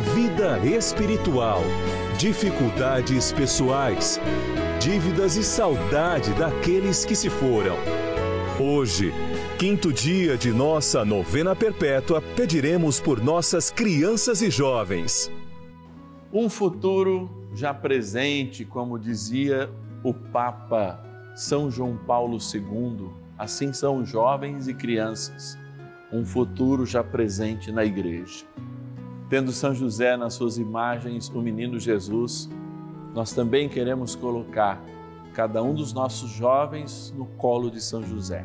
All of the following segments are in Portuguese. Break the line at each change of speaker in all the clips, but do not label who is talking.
vida espiritual, dificuldades pessoais, dívidas e saudade daqueles que se foram. Hoje, quinto dia de nossa novena perpétua, pediremos por nossas crianças e jovens.
Um futuro já presente, como dizia o Papa São João Paulo II, assim são jovens e crianças. Um futuro já presente na igreja. Tendo São José nas suas imagens, o menino Jesus, nós também queremos colocar cada um dos nossos jovens no colo de São José.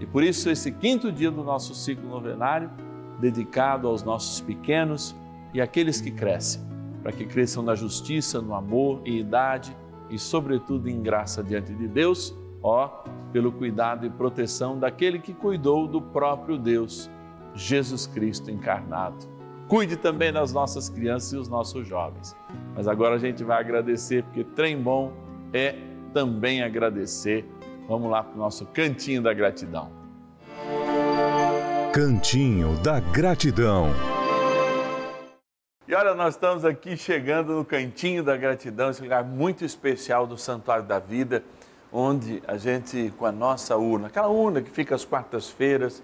E por isso, esse quinto dia do nosso ciclo novenário, dedicado aos nossos pequenos e àqueles que crescem, para que cresçam na justiça, no amor e idade e, sobretudo, em graça diante de Deus, ó, pelo cuidado e proteção daquele que cuidou do próprio Deus, Jesus Cristo encarnado. Cuide também das nossas crianças e os nossos jovens. Mas agora a gente vai agradecer, porque trem bom é também agradecer. Vamos lá para o nosso cantinho da gratidão.
Cantinho da Gratidão.
E olha, nós estamos aqui chegando no Cantinho da Gratidão, esse lugar muito especial do Santuário da Vida, onde a gente, com a nossa urna, aquela urna que fica às quartas-feiras,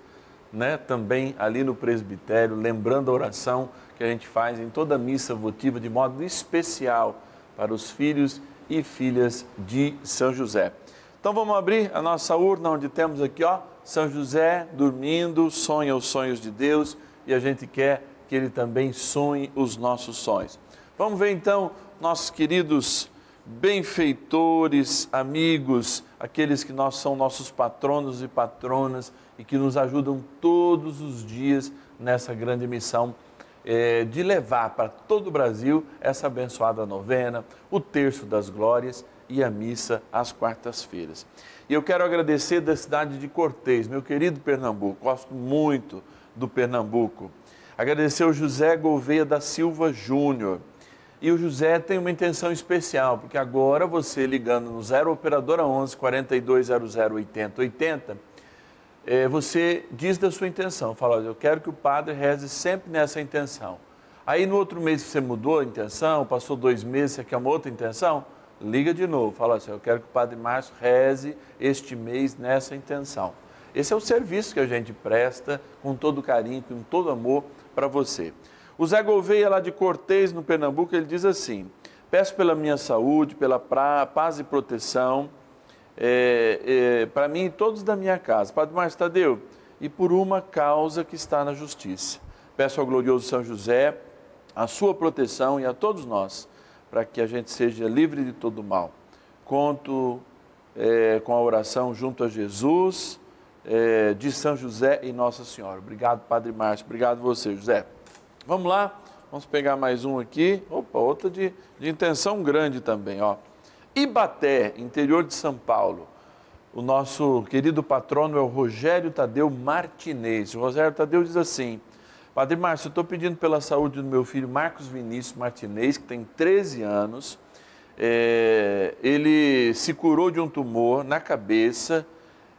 né, também ali no presbitério, lembrando a oração que a gente faz em toda missa votiva, de modo especial para os filhos e filhas de São José. Então vamos abrir a nossa urna, onde temos aqui, ó, São José dormindo, sonha os sonhos de Deus e a gente quer que ele também sonhe os nossos sonhos. Vamos ver então nossos queridos benfeitores, amigos, aqueles que nós são nossos patronos e patronas e que nos ajudam todos os dias nessa grande missão eh, de levar para todo o Brasil essa abençoada novena, o terço das glórias e a missa às quartas-feiras. E eu quero agradecer da cidade de Cortês, meu querido Pernambuco, gosto muito do Pernambuco. Agradecer ao José Gouveia da Silva Júnior. E o José tem uma intenção especial, porque agora você ligando no 0 operadora 11 4200 8080, eh, você diz da sua intenção, fala, eu quero que o padre reze sempre nessa intenção. Aí no outro mês você mudou a intenção, passou dois meses, você quer uma outra intenção, liga de novo, fala assim, eu quero que o Padre Márcio reze este mês nessa intenção. Esse é o serviço que a gente presta com todo carinho, com todo amor para você. O Zé Gouveia, lá de Cortês, no Pernambuco, ele diz assim: Peço pela minha saúde, pela paz e proteção, é, é, para mim e todos da minha casa. Padre Márcio Tadeu, e por uma causa que está na justiça. Peço ao glorioso São José a sua proteção e a todos nós, para que a gente seja livre de todo mal. Conto é, com a oração junto a Jesus, é, de São José e Nossa Senhora. Obrigado, Padre Márcio. Obrigado você, José. Vamos lá, vamos pegar mais um aqui. Opa, outra de, de intenção grande também, ó. Ibaté, interior de São Paulo. O nosso querido patrono é o Rogério Tadeu Martinez. O Rogério Tadeu diz assim: Padre Márcio, eu estou pedindo pela saúde do meu filho Marcos Vinícius Martinez, que tem 13 anos. É, ele se curou de um tumor na cabeça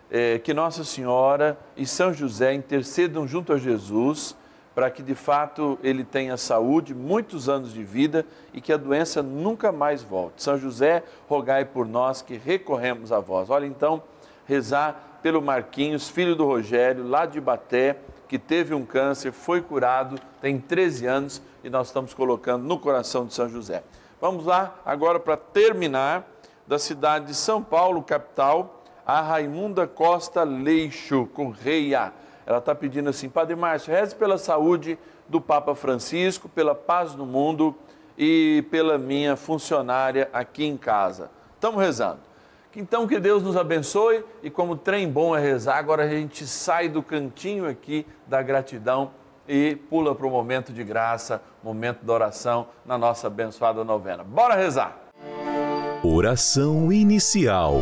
é, que Nossa Senhora e São José intercedam junto a Jesus para que de fato ele tenha saúde, muitos anos de vida e que a doença nunca mais volte. São José, rogai por nós que recorremos a vós. Olha então, rezar pelo Marquinhos, filho do Rogério, lá de Baté, que teve um câncer, foi curado, tem 13 anos e nós estamos colocando no coração de São José. Vamos lá agora para terminar da cidade de São Paulo, capital, a Raimunda Costa Leixo Correia ela está pedindo assim, Padre Márcio, reze pela saúde do Papa Francisco, pela paz no mundo e pela minha funcionária aqui em casa. Estamos rezando. Então que Deus nos abençoe e como trem bom é rezar, agora a gente sai do cantinho aqui da gratidão e pula para o momento de graça, momento da oração na nossa abençoada novena. Bora rezar!
Oração inicial.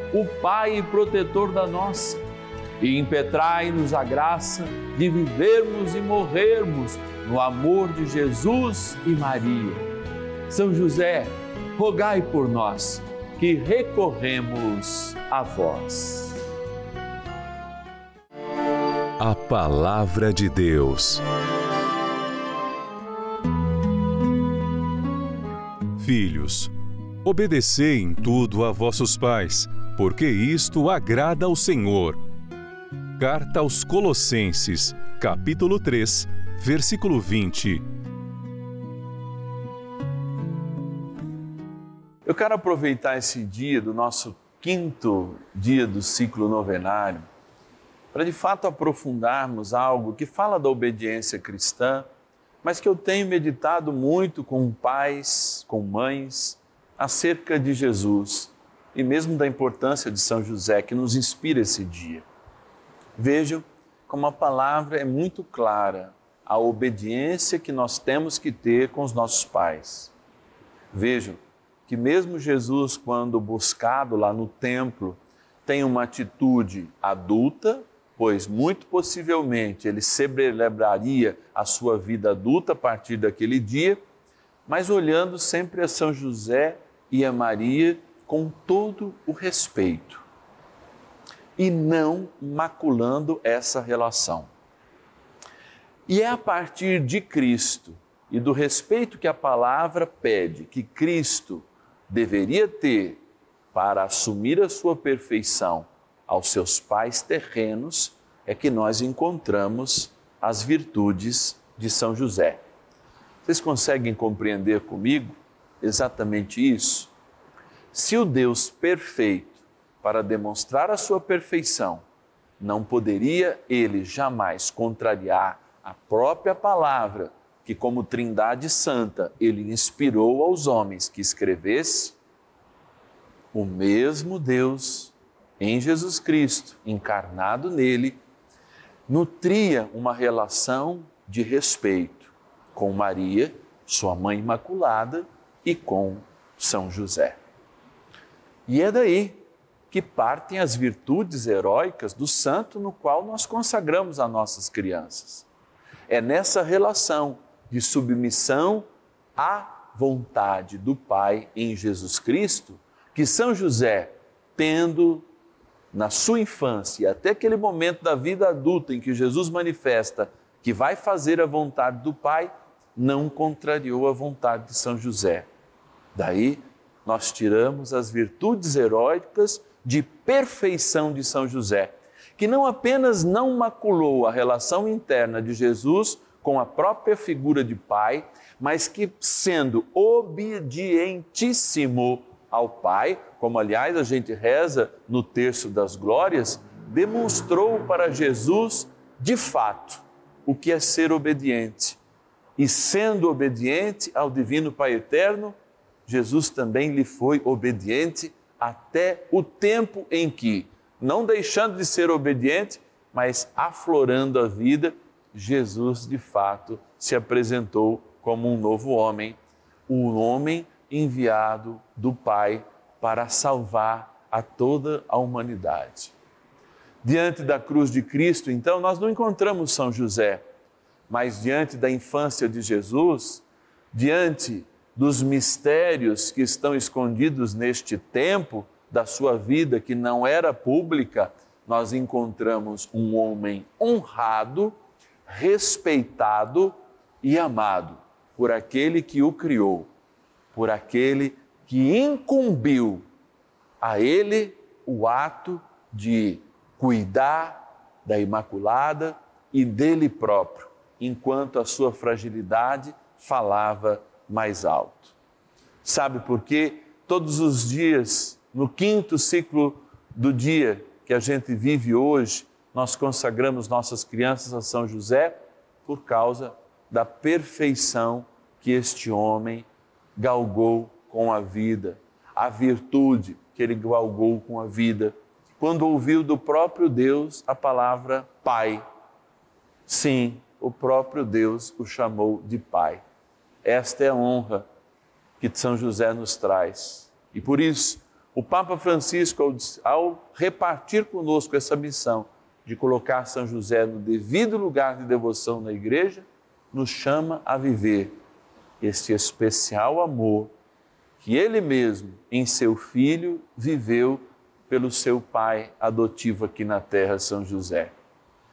o Pai e protetor da nossa, e impetrai-nos a graça de vivermos e morrermos no amor de Jesus e Maria. São José, rogai por nós que recorremos a vós.
A Palavra de Deus. Filhos, obedecei em tudo a vossos pais porque isto agrada ao Senhor. Carta aos Colossenses, capítulo 3, versículo 20.
Eu quero aproveitar esse dia do nosso quinto dia do ciclo novenário para de fato aprofundarmos algo que fala da obediência cristã, mas que eu tenho meditado muito com pais, com mães, acerca de Jesus e mesmo da importância de São José que nos inspira esse dia. Vejam como a palavra é muito clara, a obediência que nós temos que ter com os nossos pais. Vejam que mesmo Jesus, quando buscado lá no templo, tem uma atitude adulta, pois muito possivelmente ele celebraria a sua vida adulta a partir daquele dia, mas olhando sempre a São José e a Maria com todo o respeito e não maculando essa relação. E é a partir de Cristo e do respeito que a palavra pede que Cristo deveria ter para assumir a sua perfeição aos seus pais terrenos é que nós encontramos as virtudes de São José. Vocês conseguem compreender comigo exatamente isso? Se o Deus perfeito, para demonstrar a sua perfeição, não poderia ele jamais contrariar a própria palavra que, como Trindade Santa, ele inspirou aos homens que escrevesse, o mesmo Deus em Jesus Cristo, encarnado nele, nutria uma relação de respeito com Maria, sua mãe imaculada, e com São José. E é daí que partem as virtudes heróicas do santo no qual nós consagramos as nossas crianças. É nessa relação de submissão à vontade do Pai em Jesus Cristo que São José, tendo na sua infância até aquele momento da vida adulta em que Jesus manifesta que vai fazer a vontade do Pai, não contrariou a vontade de São José. Daí nós tiramos as virtudes heróicas de perfeição de São José, que não apenas não maculou a relação interna de Jesus com a própria figura de pai, mas que, sendo obedientíssimo ao Pai, como aliás a gente reza no terço das glórias, demonstrou para Jesus, de fato, o que é ser obediente. E sendo obediente ao Divino Pai Eterno, Jesus também lhe foi obediente até o tempo em que, não deixando de ser obediente, mas aflorando a vida, Jesus de fato se apresentou como um novo homem, um homem enviado do Pai para salvar a toda a humanidade. Diante da cruz de Cristo, então, nós não encontramos São José, mas diante da infância de Jesus, diante dos mistérios que estão escondidos neste tempo da sua vida que não era pública, nós encontramos um homem honrado, respeitado e amado por aquele que o criou, por aquele que incumbiu a ele o ato de cuidar da Imaculada e dele próprio, enquanto a sua fragilidade falava mais alto. Sabe por quê? Todos os dias, no quinto ciclo do dia que a gente vive hoje, nós consagramos nossas crianças a São José por causa da perfeição que este homem galgou com a vida, a virtude que ele galgou com a vida, quando ouviu do próprio Deus a palavra Pai. Sim, o próprio Deus o chamou de Pai. Esta é a honra que São José nos traz. E por isso, o Papa Francisco, ao repartir conosco essa missão de colocar São José no devido lugar de devoção na igreja, nos chama a viver este especial amor que ele mesmo, em seu filho, viveu pelo seu pai adotivo aqui na terra, São José.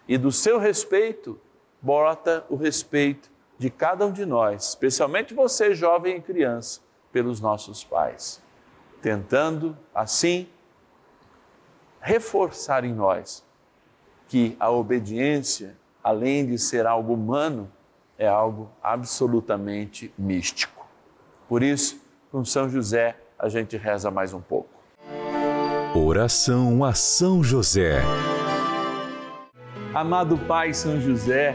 E do seu respeito, bota o respeito de cada um de nós, especialmente você, jovem e criança, pelos nossos pais, tentando assim reforçar em nós que a obediência, além de ser algo humano, é algo absolutamente místico. Por isso, com São José, a gente reza mais um pouco.
Oração a São José.
Amado Pai São José,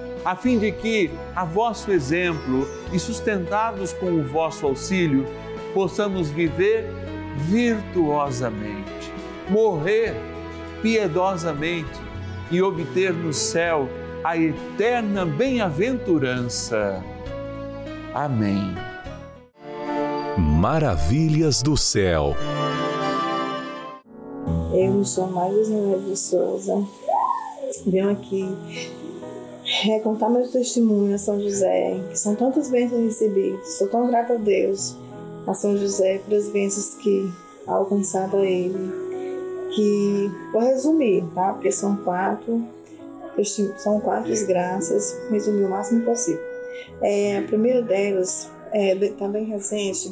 a fim de que, a vosso exemplo e sustentados com o vosso auxílio, possamos viver virtuosamente, morrer piedosamente e obter no céu a eterna bem-aventurança. Amém.
Maravilhas do céu.
Eu me chamo Maria de Souza. Venho aqui recontar meu testemunho a São José, que são tantas bênçãos recebidas. Sou tão grata a Deus, a São José, pelas bênçãos que ha alcançado a ele. Que vou resumir, tá? Porque são quatro são quatro graças, resumir o máximo possível. É, a primeira delas, é, bem recente,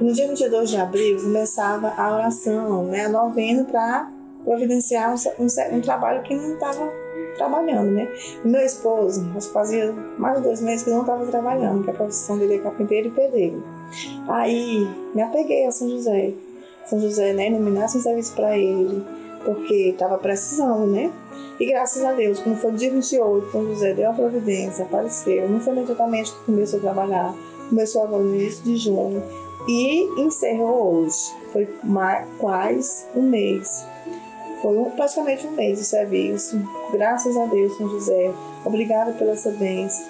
no dia 22 de abril começava a oração, né, a novena para providenciar um, um, um, trabalho que não estava trabalhando, né? Meu esposo, fazia mais de dois meses que não estava trabalhando, que a profissão dele é carpinteiro e pedreiro. Aí me apeguei a São José. São José, né, iluminasse um serviço para ele, porque estava precisando, né? E graças a Deus, quando foi dia 28, São José deu a providência, apareceu. Não foi imediatamente que começou a trabalhar, começou agora no início de junho e encerrou hoje. Foi mais, quase um mês. Foi praticamente um mês de serviço. Graças a Deus, São José. Obrigada pela essa bênção.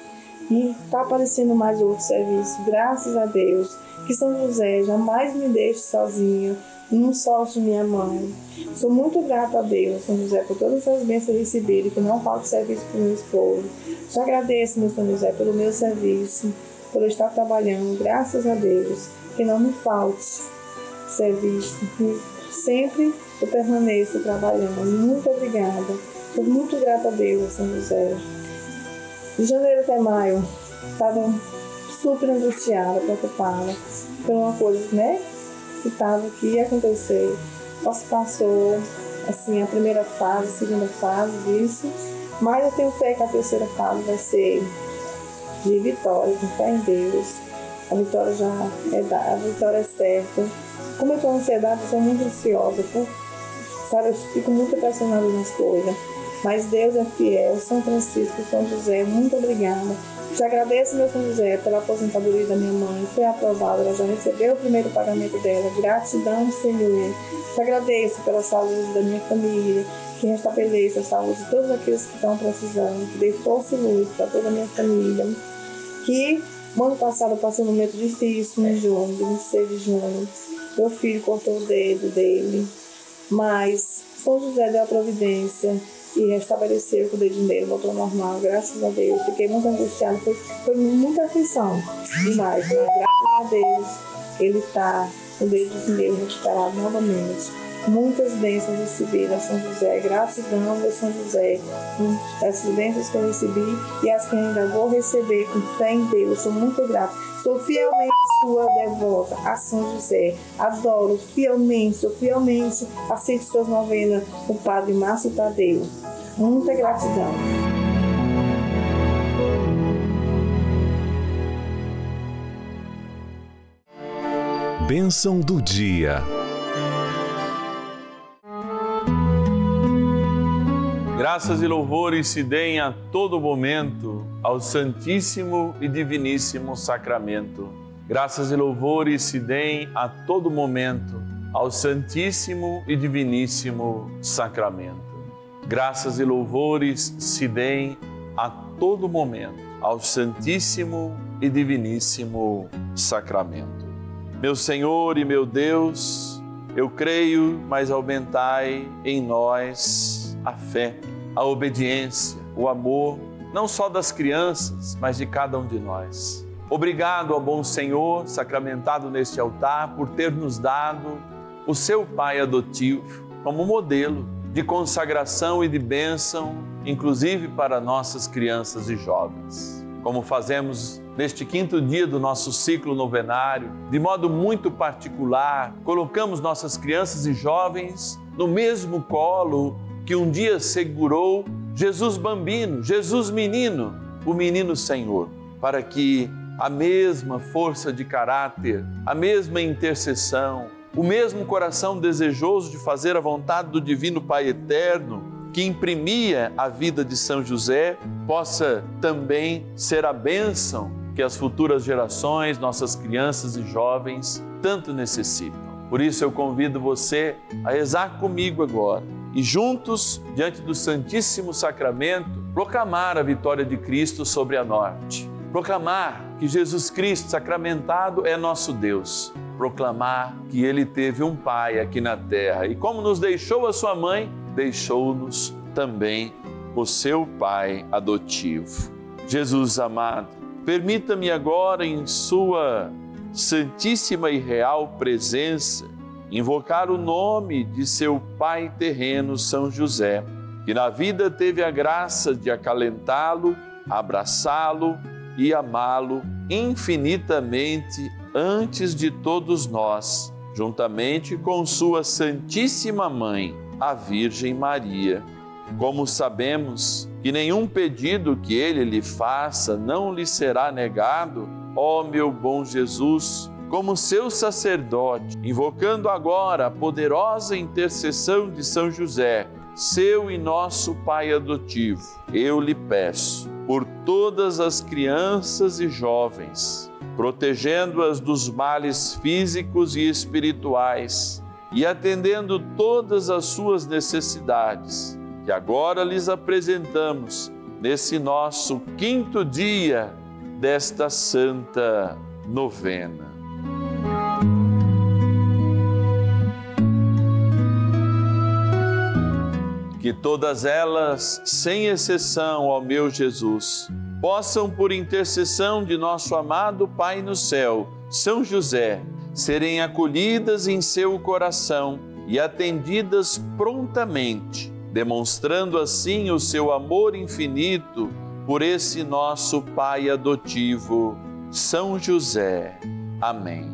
E está aparecendo mais outros serviços. Graças a Deus. Que São José jamais me deixe sozinho não solte minha mão. Sou muito grata a Deus, São José, por todas as bênçãos recebidas, que não falta serviço para o meu esposo. Te agradeço, meu São José, pelo meu serviço, por estar trabalhando, graças a Deus, que não me falte serviço, que sempre eu permaneço trabalhando. Muito obrigada. Sou muito grata a Deus, São José. De janeiro até maio, estava super angustiada, preocupada por uma coisa, né? que estava, que ia acontecer. Nossa, passou assim a primeira fase, a segunda fase disso, mas eu tenho fé que a terceira fase vai ser de vitória, com fé em Deus. A vitória já é dada, a vitória é certa. Como eu estou ansiedade, eu sou muito ansiosa, por, sabe, eu fico muito pressionada nas coisas. Mas Deus é fiel, São Francisco, São José, muito obrigada te agradeço, meu São José, pela aposentadoria da minha mãe. Foi aprovada, ela já recebeu o primeiro pagamento dela. Gratidão, Senhor. Te agradeço pela saúde da minha família, que restabeleça a saúde de todos aqueles que estão precisando, que dê força e luz para toda a minha família. Que no ano passado eu passei um momento difícil em junho, 26 de junho. Meu filho cortou o dedo dele, mas São José deu a providência e restabeleceu o dedo dele, voltou ao normal, graças a Deus. Fiquei muito angustiada, foi, foi muita aflição demais, mas graças a Deus ele está o dedo dele recuperado novamente. Muitas bênçãos recebidas São José, gratidão a São José, essas bênçãos que eu recebi e as que ainda vou receber com fé em Deus, sou muito grata. Sou fielmente sua devota a São José. Adoro fielmente, sou fielmente, aceito suas novenas, o Padre Márcio Tadeu. Muita gratidão.
Bênção do dia.
Graças e louvores se deem a todo momento ao Santíssimo e Diviníssimo Sacramento. Graças e louvores se deem a todo momento ao Santíssimo e Diviníssimo Sacramento. Graças e louvores se deem a todo momento ao Santíssimo e Diviníssimo Sacramento. Meu Senhor e meu Deus, eu creio, mas aumentai em nós a fé, a obediência, o amor, não só das crianças, mas de cada um de nós. Obrigado ao bom Senhor, sacramentado neste altar, por ter nos dado o seu Pai adotivo como modelo de consagração e de bênção, inclusive para nossas crianças e jovens. Como fazemos neste quinto dia do nosso ciclo novenário, de modo muito particular, colocamos nossas crianças e jovens no mesmo colo que um dia segurou Jesus Bambino, Jesus Menino, o menino Senhor, para que a mesma força de caráter, a mesma intercessão, o mesmo coração desejoso de fazer a vontade do Divino Pai Eterno, que imprimia a vida de São José, possa também ser a bênção que as futuras gerações, nossas crianças e jovens, tanto necessitam. Por isso eu convido você a rezar comigo agora e juntos, diante do Santíssimo Sacramento, proclamar a vitória de Cristo sobre a morte. Proclamar que Jesus Cristo sacramentado é nosso Deus. Proclamar que ele teve um pai aqui na terra e como nos deixou a sua mãe, deixou-nos também o seu pai adotivo. Jesus amado, permita-me agora em sua santíssima e real presença invocar o nome de seu pai terreno, São José, que na vida teve a graça de acalentá-lo, abraçá-lo e amá-lo infinitamente antes de todos nós, juntamente com sua Santíssima Mãe, a Virgem Maria. Como sabemos que nenhum pedido que ele lhe faça não lhe será negado, ó meu bom Jesus, como seu sacerdote, invocando agora a poderosa intercessão de São José, seu e nosso Pai adotivo, eu lhe peço, por todas as crianças e jovens, protegendo-as dos males físicos e espirituais e atendendo todas as suas necessidades, que agora lhes apresentamos nesse nosso quinto dia desta santa novena. Que todas elas, sem exceção, ó meu Jesus, possam, por intercessão de nosso amado Pai no céu, São José, serem acolhidas em seu coração e atendidas prontamente, demonstrando assim o seu amor infinito por esse nosso Pai adotivo, São José. Amém.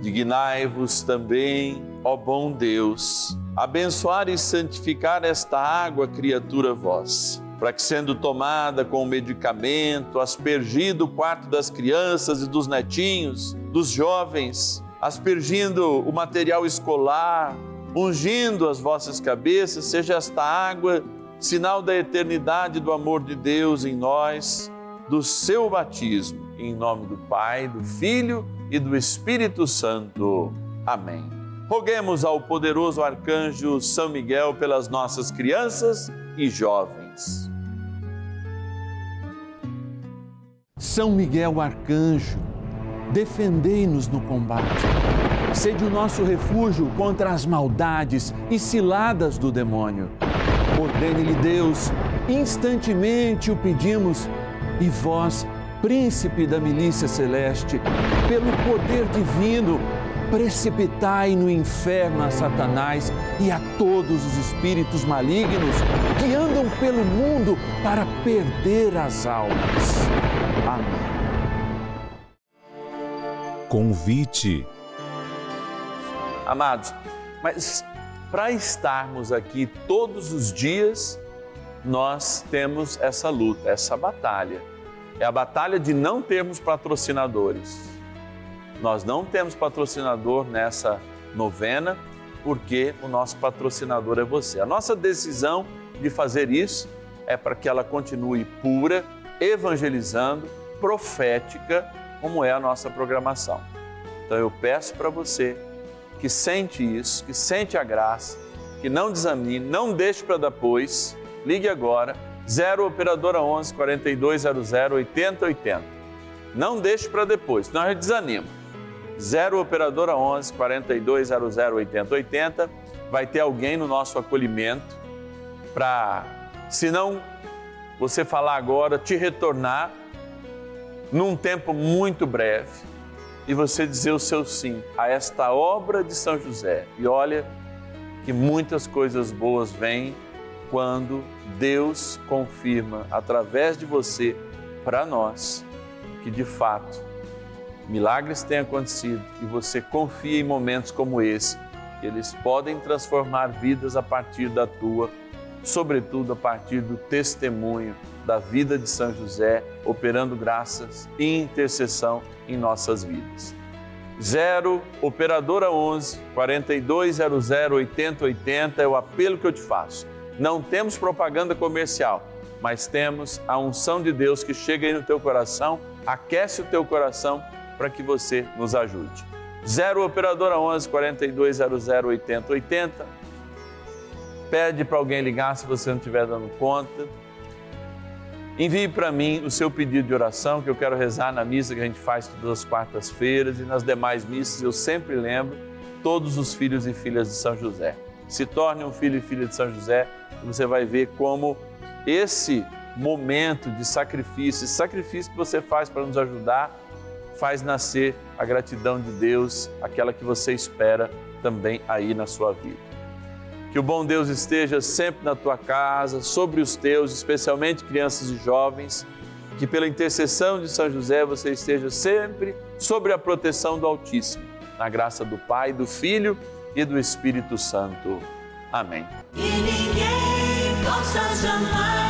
Dignai-vos também, ó bom Deus abençoar e santificar esta água, criatura vossa, para que, sendo tomada com medicamento, aspergido o quarto das crianças e dos netinhos, dos jovens, aspergindo o material escolar, ungindo as vossas cabeças, seja esta água sinal da eternidade do amor de Deus em nós, do seu batismo. Em nome do Pai, do Filho e do Espírito Santo. Amém. Roguemos ao poderoso arcanjo São Miguel pelas nossas crianças e jovens. São Miguel arcanjo, defendei-nos no combate. Sede o nosso refúgio contra as maldades e ciladas do demônio. Ordene-lhe Deus, instantemente o pedimos, e vós, príncipe da milícia celeste, pelo poder divino, precipitai no inferno a Satanás e a todos os espíritos malignos que andam pelo mundo para perder as almas. Amém.
Convite.
Amados, mas para estarmos aqui todos os dias, nós temos essa luta, essa batalha. É a batalha de não termos patrocinadores nós não temos patrocinador nessa novena, porque o nosso patrocinador é você. A nossa decisão de fazer isso é para que ela continue pura, evangelizando, profética, como é a nossa programação. Então eu peço para você que sente isso, que sente a graça, que não desanime, não deixe para depois, ligue agora, 0 operadora 11 4200 8080. Não deixe para depois, senão a gente desanima. 0 Operadora 11 4200 8080. Vai ter alguém no nosso acolhimento para, se não você falar agora, te retornar num tempo muito breve e você dizer o seu sim a esta obra de São José. E olha que muitas coisas boas vêm quando Deus confirma através de você para nós que de fato milagres têm acontecido e você confia em momentos como esse, que eles podem transformar vidas a partir da tua, sobretudo a partir do testemunho da vida de São José, operando graças e intercessão em nossas vidas. 0 Operadora 11 4200 8080 é o apelo que eu te faço. Não temos propaganda comercial, mas temos a unção de Deus que chega aí no teu coração, aquece o teu coração para que você nos ajude. 0 Operadora 11 4200 8080. Pede para alguém ligar se você não estiver dando conta. Envie para mim o seu pedido de oração, que eu quero rezar na missa que a gente faz todas as quartas-feiras e nas demais missas eu sempre lembro todos os filhos e filhas de São José. Se torne um filho e filha de São José e você vai ver como esse momento de sacrifício, esse sacrifício que você faz para nos ajudar, faz nascer a gratidão de Deus, aquela que você espera também aí na sua vida. Que o bom Deus esteja sempre na tua casa, sobre os teus, especialmente crianças e jovens. Que pela intercessão de São José você esteja sempre sobre a proteção do Altíssimo. Na graça do Pai, do Filho e do Espírito Santo. Amém.
E ninguém possa jamais